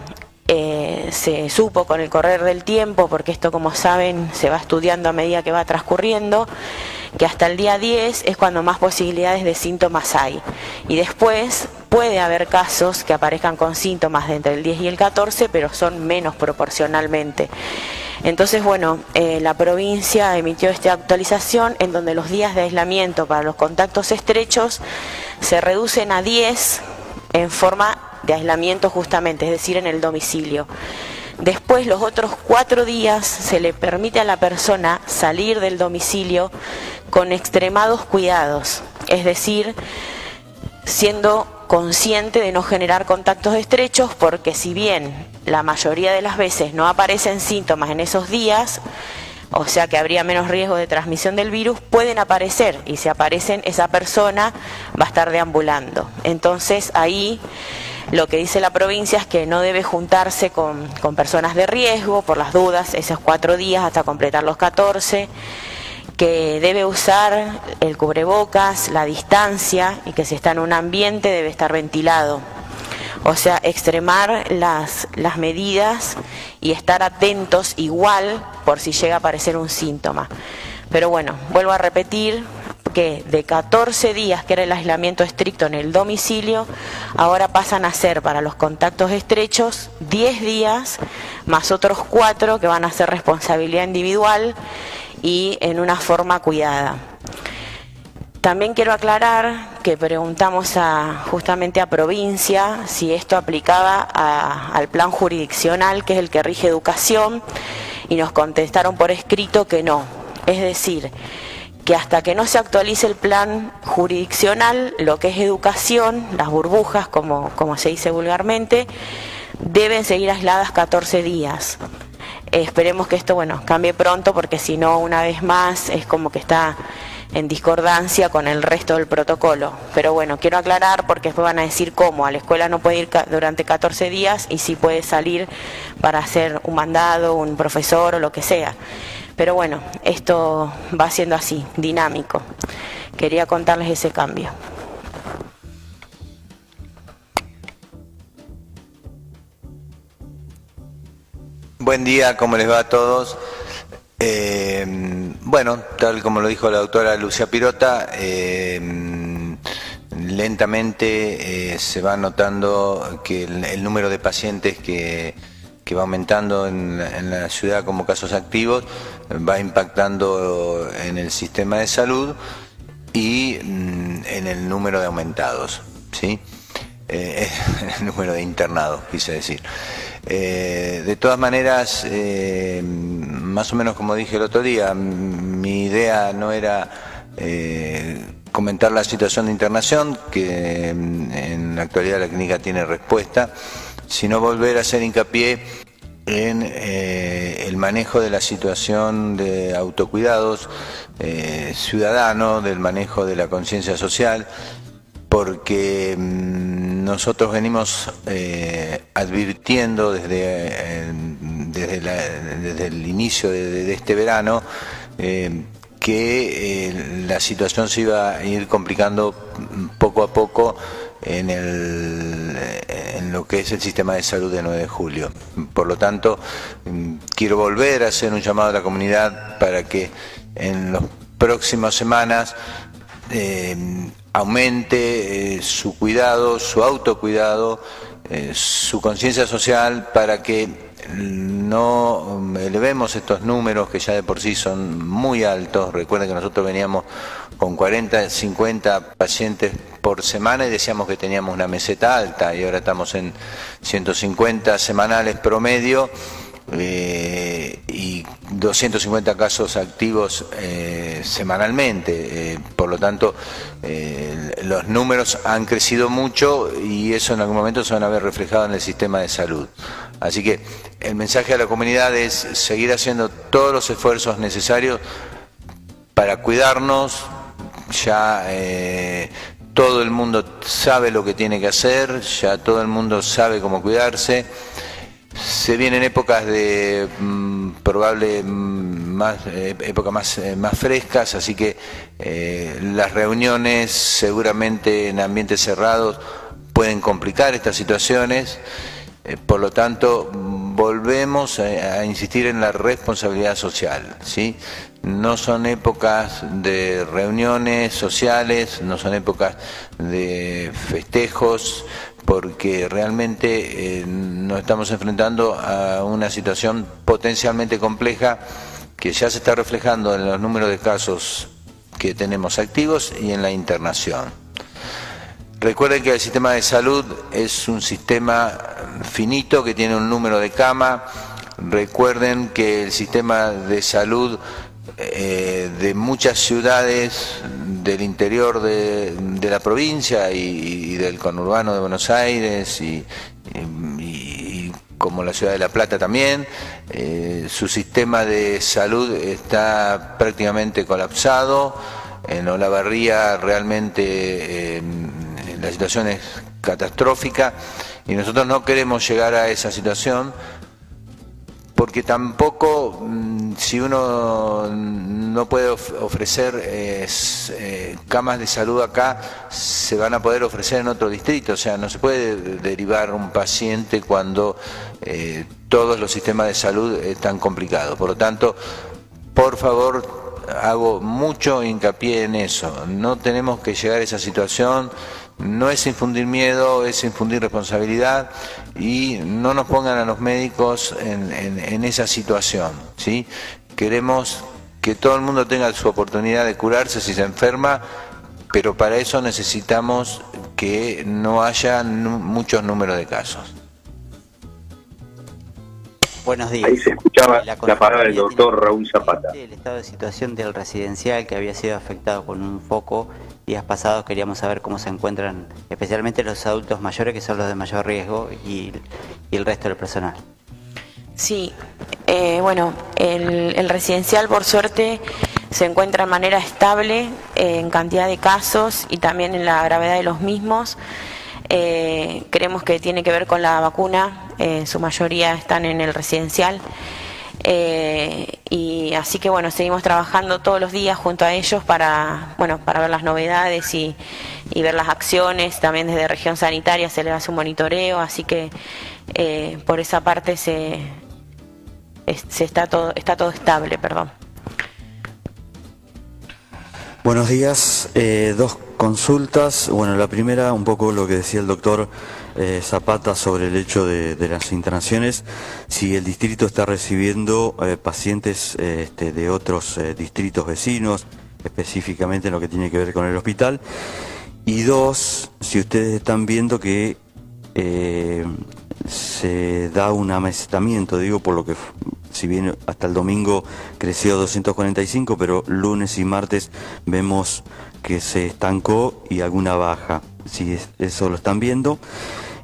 Speaker 11: eh, se supo con el correr del tiempo, porque esto como saben se va estudiando a medida que va transcurriendo, que hasta el día 10 es cuando más posibilidades de síntomas hay. Y después puede haber casos que aparezcan con síntomas de entre el 10 y el 14, pero son menos proporcionalmente. Entonces, bueno, eh, la provincia emitió esta actualización en donde los días de aislamiento para los contactos estrechos se reducen a 10 en forma de aislamiento justamente, es decir, en el domicilio. Después, los otros cuatro días se le permite a la persona salir del domicilio con extremados cuidados, es decir, siendo consciente de no generar contactos estrechos porque si bien la mayoría de las veces no aparecen síntomas en esos días, o sea que habría menos riesgo de transmisión del virus, pueden aparecer y si aparecen esa persona va a estar deambulando. Entonces ahí lo que dice la provincia es que no debe juntarse con, con personas de riesgo por las dudas esos cuatro días hasta completar los 14 que debe usar el cubrebocas, la distancia y que si está en un ambiente debe estar ventilado. O sea, extremar las, las medidas y estar atentos igual por si llega a aparecer un síntoma. Pero bueno, vuelvo a repetir que de 14 días que era el aislamiento estricto en el domicilio, ahora pasan a ser para los contactos estrechos 10 días más otros 4 que van a ser responsabilidad individual y en una forma cuidada. También quiero aclarar que preguntamos a, justamente a provincia si esto aplicaba al plan jurisdiccional, que es el que rige educación, y nos contestaron por escrito que no. Es decir, que hasta que no se actualice el plan jurisdiccional, lo que es educación, las burbujas, como, como se dice vulgarmente, deben seguir aisladas 14 días esperemos que esto, bueno, cambie pronto porque si no, una vez más, es como que está en discordancia con el resto del protocolo. Pero bueno, quiero aclarar porque después van a decir cómo. A la escuela no puede ir durante 14 días y sí puede salir para hacer un mandado, un profesor o lo que sea. Pero bueno, esto va siendo así, dinámico. Quería contarles ese cambio.
Speaker 12: Buen día, ¿cómo les va a todos? Eh, bueno, tal como lo dijo la doctora Lucia Pirota, eh, lentamente eh, se va notando que el, número de pacientes que, va aumentando en, la ciudad como casos activos va impactando en el sistema de salud y mm, en el número de aumentados, ¿sí? el número de internados, quise decir. Eh, de todas maneras, eh, más o menos como dije el otro día, mi idea no era eh, comentar la situación de internación, que en la actualidad la clínica tiene respuesta, sino volver a hacer hincapié en el manejo de la situación de autocuidados ciudadano, del manejo de la conciencia social, porque mm, nosotros venimos eh, advirtiendo desde, eh, desde, el inicio de, este verano eh, que la situación se iba a ir complicando poco a poco en, el, en lo que es el sistema de salud de 9 de julio. Por lo tanto, mm, quiero volver a hacer un llamado a la comunidad para que en las próximas semanas aumente eh, su cuidado, su autocuidado, eh, su conciencia social para que no elevemos estos números que ya de por sí son muy altos. Recuerden que nosotros veníamos con 40, 50 pacientes por semana y decíamos que teníamos una meseta alta y ahora estamos en 150 semanales promedio eh, y 250 casos activos eh, semanalmente. Eh, por lo tanto, los números han crecido mucho y eso en algún momento se van a ver reflejado en el sistema de salud. Así que el mensaje a la comunidad es seguir haciendo todos los esfuerzos necesarios para cuidarnos. Ya todo el mundo sabe lo que tiene que hacer, ya todo el mundo sabe cómo cuidarse. Se vienen épocas de mm, probable mm, más eh, épocas más, eh, más frescas, así que eh, las reuniones seguramente en ambientes cerrados pueden complicar estas situaciones. por lo tanto, volvemos a, a, insistir en la responsabilidad social, ¿sí? No son épocas de reuniones sociales, no son épocas de festejos, porque realmente eh, nos estamos enfrentando a una situación potencialmente compleja que ya se está reflejando en los números de casos que tenemos activos y en la internación. Recuerden que el sistema de salud es un sistema finito que tiene un número de cama. Recuerden que el sistema de salud eh, de muchas ciudades del interior de, la provincia y, del conurbano de Buenos Aires y, como la ciudad de La Plata también. Eh, su sistema de salud está prácticamente colapsado. En Olavarría realmente eh, la situación es catastrófica y nosotros no queremos llegar a esa situación porque tampoco mm, si uno no puede ofrecer eh, camas de salud acá, se van a poder ofrecer en otro distrito, o sea, no se puede derivar un paciente cuando eh, todos los sistemas de salud están complicados. Por lo tanto, por favor, hago mucho hincapié en eso, no tenemos que llegar a esa situación no es infundir miedo, es infundir responsabilidad y no nos pongan a los médicos en, esa situación. ¿sí? Queremos que todo el mundo tenga su oportunidad de curarse si se enferma, pero para eso necesitamos que no haya muchos números de casos.
Speaker 13: Buenos días.
Speaker 1: Ahí se escuchaba la, palabra del doctor Raúl Zapata.
Speaker 13: El estado de situación del residencial que había sido afectado con un foco días pasados queríamos saber cómo se encuentran especialmente los adultos mayores que son los de mayor riesgo y, el resto del personal.
Speaker 11: Sí, eh, bueno, el, residencial por suerte se encuentra de manera estable eh, en cantidad de casos y también en la gravedad de los mismos. Eh, creemos que tiene que ver con la vacuna, en su mayoría están en el residencial. Eh, y así que bueno, seguimos trabajando todos los días junto a ellos para, bueno, para ver las novedades y, ver las acciones. También desde región sanitaria se le hace un monitoreo, así que eh, por esa parte se, se está todo, está todo estable, perdón.
Speaker 14: Buenos días, dos consultas. Bueno, la primera, un poco lo que decía el doctor eh, Zapata sobre el hecho de, las internaciones, si el distrito está recibiendo eh, pacientes eh, este, de otros distritos vecinos, específicamente en lo que tiene que ver con el hospital. Y dos, si ustedes están viendo que se da un amesetamiento, digo, por lo que si bien hasta el domingo creció 245, pero lunes y martes vemos que se estancó y alguna baja, si eso lo están viendo.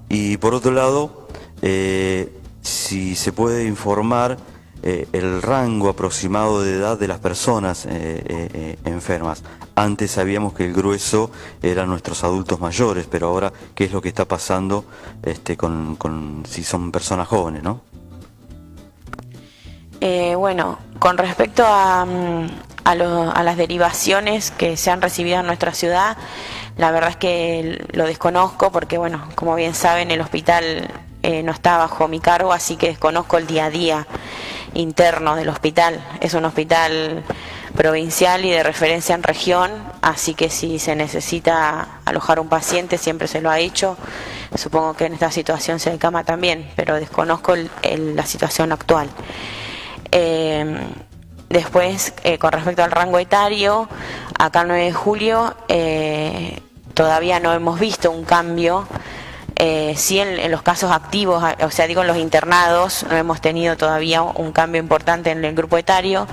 Speaker 14: Y por otro lado, eh, si se puede informar eh, el rango aproximado de edad de las personas eh, enfermas. Antes sabíamos que el grueso eran nuestros adultos mayores, pero ahora, ¿qué es lo que está pasando este, con, si son personas jóvenes, no?
Speaker 11: bueno, con respecto a, mm, a, las derivaciones que se han recibido en nuestra ciudad. La verdad es que lo desconozco porque, bueno, como bien saben, el hospital eh, no está bajo mi cargo, así que desconozco el día a día interno del hospital. Es un hospital provincial y de referencia en región, así que si se necesita alojar un paciente siempre se lo ha hecho. Supongo que en esta situación se cama también, pero desconozco la situación actual. Eh, después, eh, con respecto al rango etario, acá el 9 de julio eh, todavía no hemos visto un cambio eh, sí en, los casos activos, o sea, digo en los internados, no hemos tenido todavía un cambio importante en el grupo etario,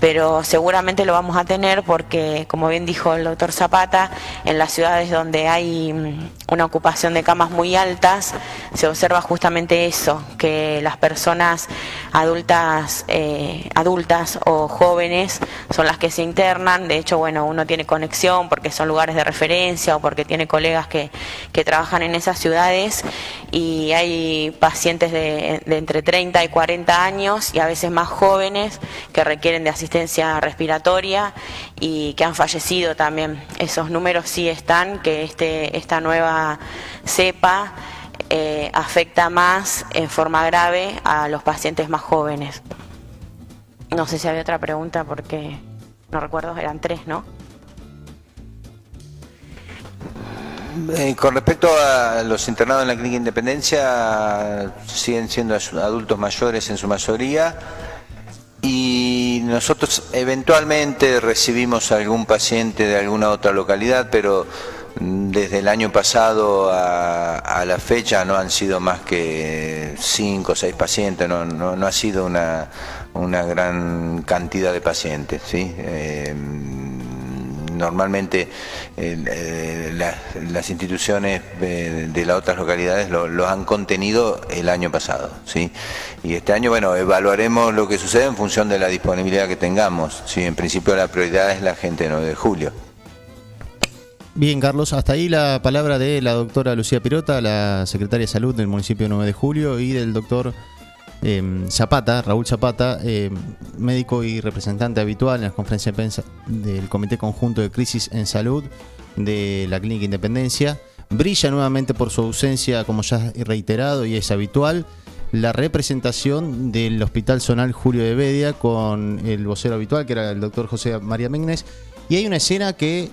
Speaker 11: pero seguramente lo vamos a tener porque, como bien dijo el doctor Zapata, en las ciudades donde hay mm, una ocupación de camas muy altas, se observa justamente eso, que las personas adultas, eh, adultas o jóvenes son las que se internan, de hecho, bueno, uno tiene conexión porque son lugares de referencia o porque tiene colegas que, que trabajan en esas ciudades y hay pacientes de, entre 30 y 40 años y a veces más jóvenes que requieren de asistencia respiratoria y que han fallecido también. Esos números sí están, que este, esta nueva cepa eh, afecta más en forma grave a los pacientes más jóvenes. No sé si había otra pregunta porque no recuerdo, eran tres, ¿no?
Speaker 12: Eh, con respecto a los internados en la Clínica Independencia, siguen siendo adultos mayores en su mayoría y nosotros eventualmente recibimos algún paciente de alguna otra localidad, pero desde el año pasado a, la fecha no han sido más que cinco o seis pacientes, no, no, ha sido una, gran cantidad de pacientes. ¿sí? Eh, normalmente eh, las instituciones de, las otras localidades lo, han contenido el año pasado. ¿sí? Y este año, bueno, evaluaremos lo que sucede en función de la disponibilidad que tengamos. ¿sí? En principio la prioridad es la gente 9 de julio.
Speaker 8: Bien, Carlos, hasta ahí la palabra de la doctora Lucía Pirota, la secretaria de Salud del municipio 9 de Julio, y del doctor Em, Zapata, Raúl Zapata, em, médico y representante habitual en las conferencias de prensa del Comité Conjunto de Crisis en Salud de la Clínica Independencia. Brilla nuevamente por su ausencia, como ya he reiterado y es habitual, la representación del Hospital Zonal Julio de Bedia con el vocero habitual, que era el doctor José María Megnes. Y hay una escena que,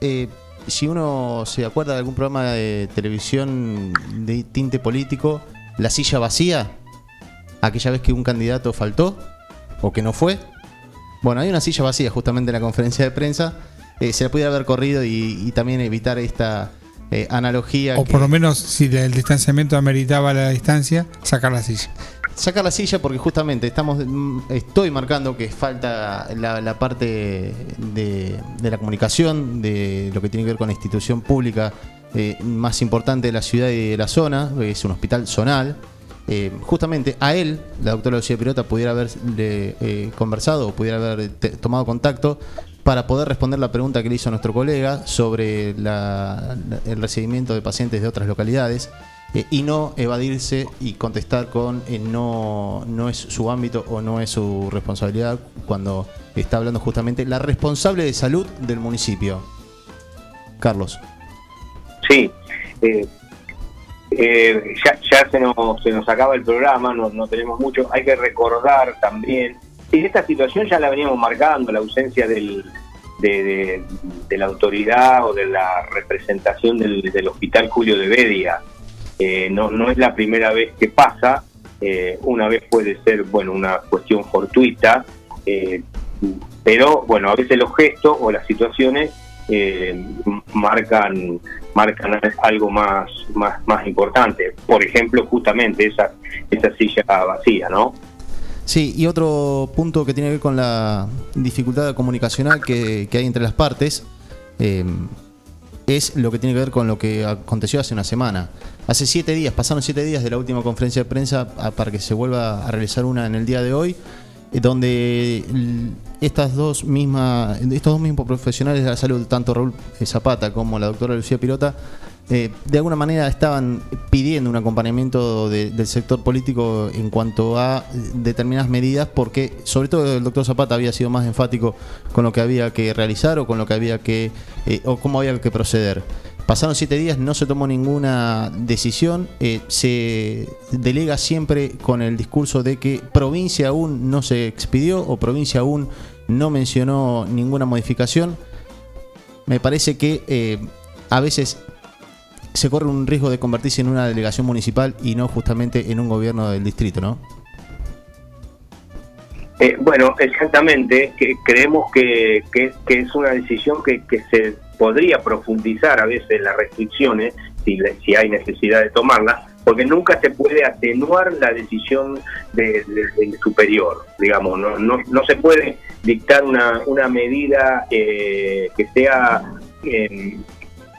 Speaker 8: eh, si uno se acuerda de algún programa de televisión de tinte político, La silla vacía, aquella vez que un candidato faltó o que no fue. Bueno, hay una silla vacía justamente en la conferencia de prensa. Eh, se la pudiera haber corrido y, también evitar esta eh, analogía.
Speaker 2: O por lo menos, si el distanciamiento ameritaba la distancia, sacar la silla.
Speaker 8: Sacar la silla porque justamente estamos mm, estoy marcando que falta la, parte de, la comunicación, de lo que tiene que ver con la institución pública eh, más importante de la ciudad y de la zona, es un hospital zonal, eh, justamente a él, la doctora Lucía Pirota, pudiera haber eh, conversado o pudiera haber tomado contacto para poder responder la pregunta que le hizo nuestro colega sobre el recibimiento de pacientes de otras localidades eh, y no evadirse y contestar con no, no es su ámbito o no es su responsabilidad cuando está hablando justamente la responsable de salud del municipio. Carlos.
Speaker 1: Sí, eh, ya, ya se, nos, se nos acaba el programa, no, no tenemos mucho. Hay que recordar también, esta situación ya la veníamos marcando, la ausencia del, de, la autoridad o de la representación del, Hospital Julio de Bedia. Eh, no, no es la primera vez que pasa, eh, una vez puede ser bueno una cuestión fortuita, pero bueno, a veces los gestos o las situaciones marcan marcan algo más, más, más importante. Por ejemplo, justamente esa, esa silla vacía, ¿no?
Speaker 8: Sí, y otro punto que tiene que ver con la dificultad comunicacional que, hay entre las partes eh, es lo que tiene que ver con lo que aconteció hace una semana. Hace siete días, pasaron siete días de la última conferencia de prensa para que se vuelva a realizar una en el día de hoy, eh, donde estas dos mismas, estos dos mismos profesionales de la salud, tanto Raúl Zapata como la doctora Lucía Pirota, eh, de alguna manera estaban pidiendo un acompañamiento del sector político en cuanto a determinadas medidas, porque sobre todo el doctor Zapata había sido más enfático con lo que había que realizar o con lo que había que, eh, o cómo había que proceder. Pasaron siete días, no se tomó ninguna decisión, eh, se delega siempre con el discurso de que provincia aún no se expidió o provincia aún no mencionó ninguna modificación. Me parece que a veces se corre un riesgo de convertirse en una delegación municipal y no justamente en un gobierno del distrito, ¿no?
Speaker 1: Eh, bueno, exactamente, que creemos que, que, es una decisión que, que, se podría profundizar a veces las restricciones, si, si hay necesidad de tomarlas, porque nunca se puede atenuar la decisión del superior, digamos, no, no, no, se puede dictar una, una medida eh, que sea... Eh,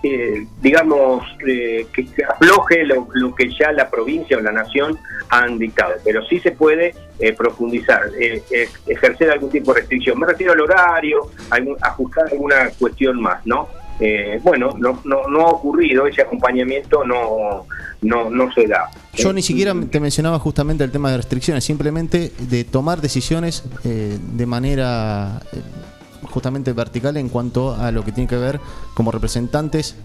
Speaker 1: eh, digamos, eh, que, afloje lo, que ya la provincia o la nación han dictado, pero sí se puede eh, profundizar, ejercer algún tipo de restricción. Me refiero al horario, ajustar alguna cuestión más, ¿no? bueno, no, no, no, ha ocurrido, ese acompañamiento no, no, no se da.
Speaker 8: Yo ni siquiera te mencionaba justamente el tema de restricciones, simplemente de tomar decisiones de manera justamente vertical en cuanto a lo que tiene que ver como representantes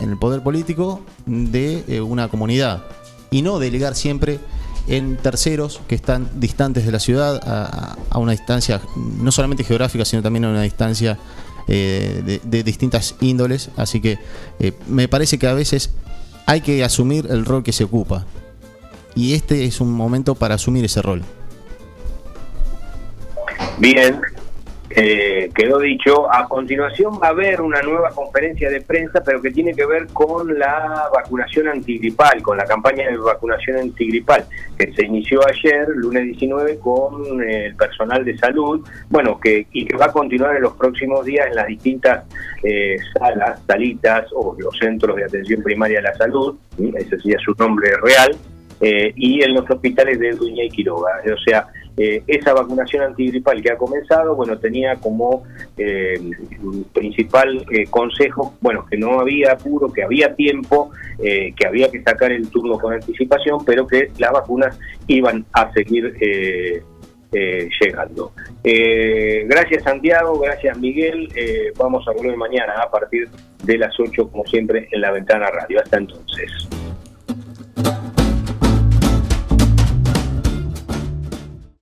Speaker 8: en el poder político de eh, una comunidad. Y no delegar siempre en terceros que están distantes de la ciudad a, una distancia no solamente geográfica sino también a una distancia eh, de, distintas índoles. Así que eh, me parece que a veces hay que asumir el rol que se ocupa. Y este es un momento para asumir ese rol.
Speaker 1: Bien eh, quedó dicho, a continuación va a haber una nueva conferencia de prensa, pero que tiene que ver con la vacunación antigripal, con la campaña de vacunación antigripal, que se inició ayer, lunes 19, con el personal de salud, bueno, que, y que va a continuar en los próximos días en las distintas eh, salas, salitas o los centros de atención primaria de la salud, ese sería su nombre real, eh, y en los hospitales de Duña y Quiroga. O sea, eh, esa vacunación antigripal que ha comenzado, bueno, tenía como eh, principal eh, consejo, bueno, que no había apuro, que había tiempo, que había que sacar el turno con anticipación, pero que las vacunas iban a seguir llegando. gracias Santiago, gracias Miguel, vamos a volver mañana a partir de las 8 como siempre en la ventana radio. Hasta entonces.